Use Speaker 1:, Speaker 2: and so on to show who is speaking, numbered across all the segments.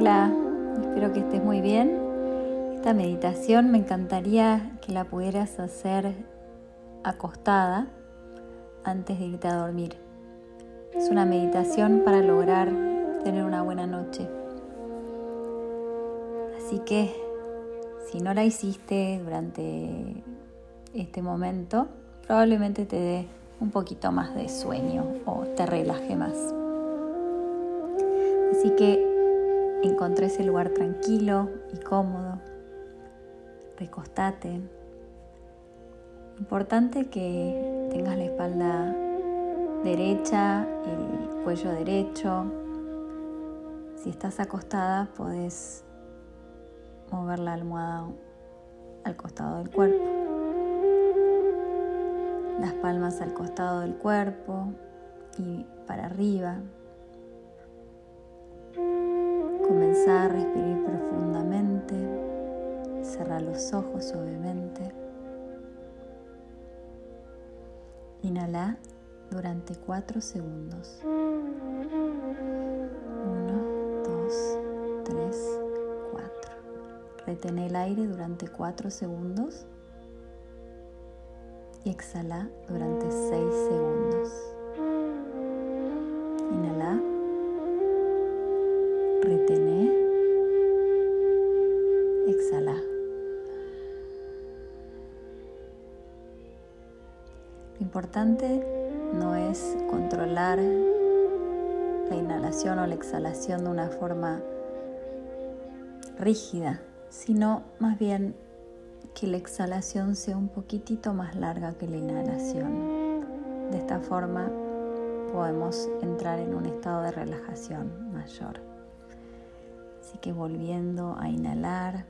Speaker 1: Hola, espero que estés muy bien. Esta meditación me encantaría que la pudieras hacer acostada antes de irte a dormir. Es una meditación para lograr tener una buena noche. Así que si no la hiciste durante este momento, probablemente te dé un poquito más de sueño o te relaje más. Así que encontré ese lugar tranquilo y cómodo. Recostate. Importante que tengas la espalda derecha, el cuello derecho. Si estás acostada, puedes mover la almohada al costado del cuerpo. Las palmas al costado del cuerpo y para arriba. Comenzar a respirar profundamente. Cerrar los ojos suavemente. Inhala durante 4 segundos. 1, 2, 3, 4. Retén el aire durante 4 segundos y exhala durante 6 segundos. Lo importante no es controlar la inhalación o la exhalación de una forma rígida, sino más bien que la exhalación sea un poquitito más larga que la inhalación. De esta forma podemos entrar en un estado de relajación mayor. Así que volviendo a inhalar,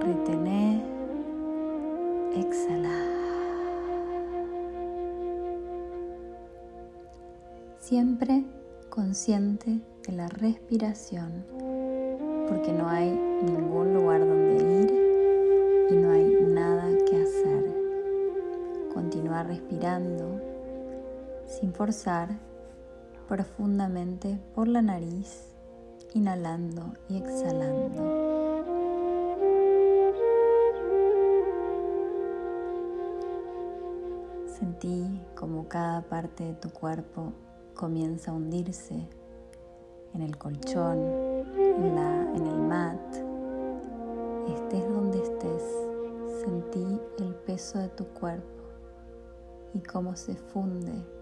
Speaker 1: retener, exhalar. Siempre consciente de la respiración, porque no hay ningún lugar donde ir y no hay nada que hacer. Continúa respirando sin forzar profundamente por la nariz, inhalando y exhalando. Sentí como cada parte de tu cuerpo comienza a hundirse en el colchón, en, en el mat. Estés donde estés, sentí el peso de tu cuerpo y cómo se funde.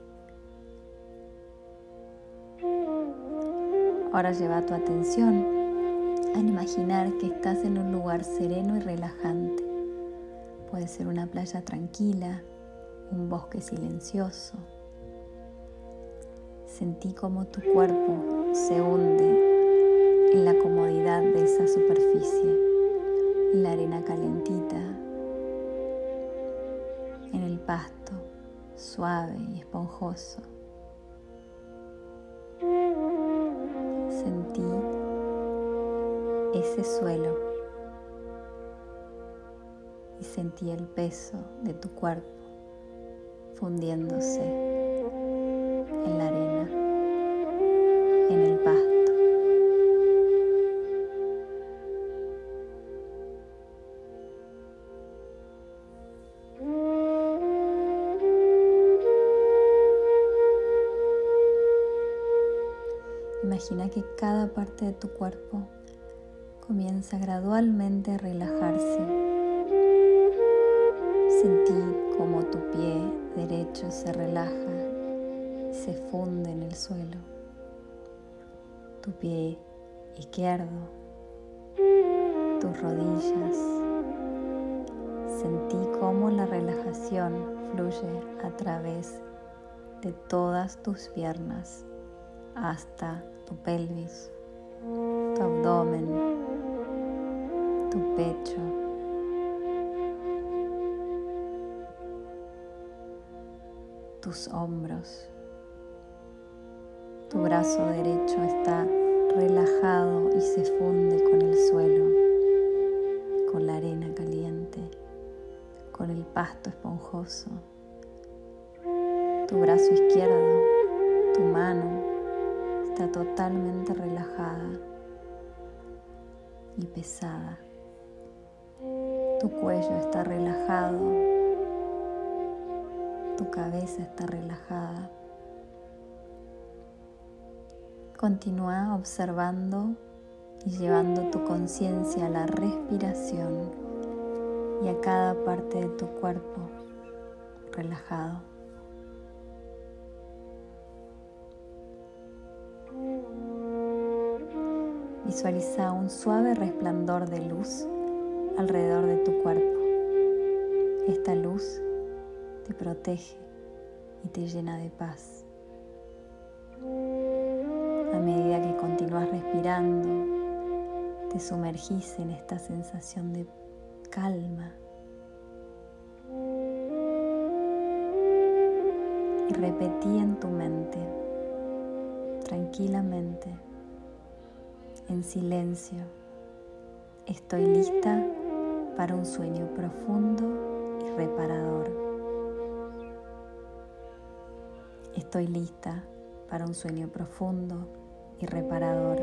Speaker 1: Ahora lleva tu atención a imaginar que estás en un lugar sereno y relajante. Puede ser una playa tranquila, un bosque silencioso. Sentí como tu cuerpo se hunde en la comodidad de esa superficie, en la arena calentita, en el pasto suave y esponjoso. Sentí ese suelo y sentí el peso de tu cuerpo fundiéndose en la arena, Imagina que cada parte de tu cuerpo comienza gradualmente a relajarse. Sentí como tu pie derecho se relaja se funde en el suelo. Tu pie izquierdo, tus rodillas. Sentí cómo la relajación fluye a través de todas tus piernas hasta tu pelvis, tu abdomen, tu pecho. tus hombros. Tu brazo derecho está relajado y se funde con el suelo, con la arena caliente, con el pasto esponjoso. Tu brazo izquierdo, tu mano, está totalmente relajada y pesada. Tu cuello está relajado, tu cabeza está relajada. Continúa observando y llevando tu conciencia a la respiración y a cada parte de tu cuerpo relajado. Visualiza un suave resplandor de luz alrededor de tu cuerpo. Esta luz te protege y te llena de paz. A medida que continúas respirando, te sumergís en esta sensación de calma. Y repetí en tu mente, tranquilamente, en silencio, estoy lista para un sueño profundo y reparador. Estoy lista para un sueño profundo y reparador.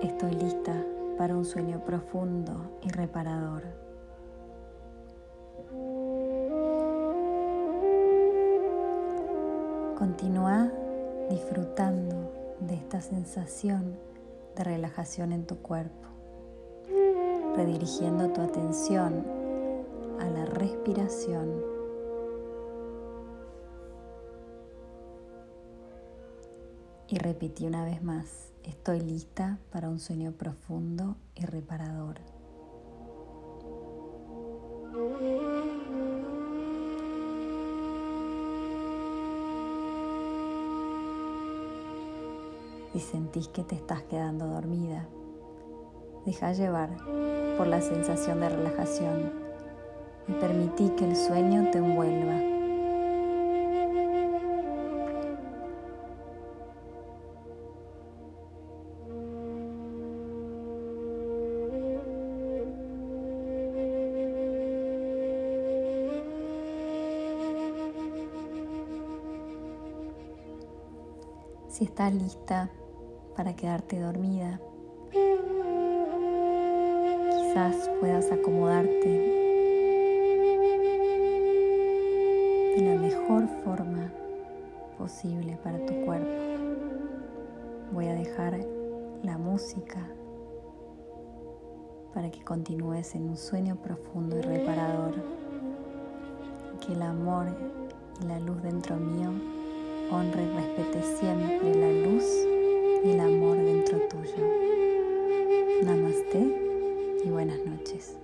Speaker 1: Estoy lista para un sueño profundo y reparador. Continúa disfrutando de esta sensación de relajación en tu cuerpo, redirigiendo tu atención a la respiración. Y repetí una vez más, estoy lista para un sueño profundo y reparador. Y sentís que te estás quedando dormida, deja llevar por la sensación de relajación y permití que el sueño te envuelva. Si estás lista para quedarte dormida, quizás puedas acomodarte de la mejor forma posible para tu cuerpo. Voy a dejar la música para que continúes en un sueño profundo y reparador. Que el amor y la luz dentro mío honre y respete siempre la luz y el amor dentro tuyo. Namaste y buenas noches.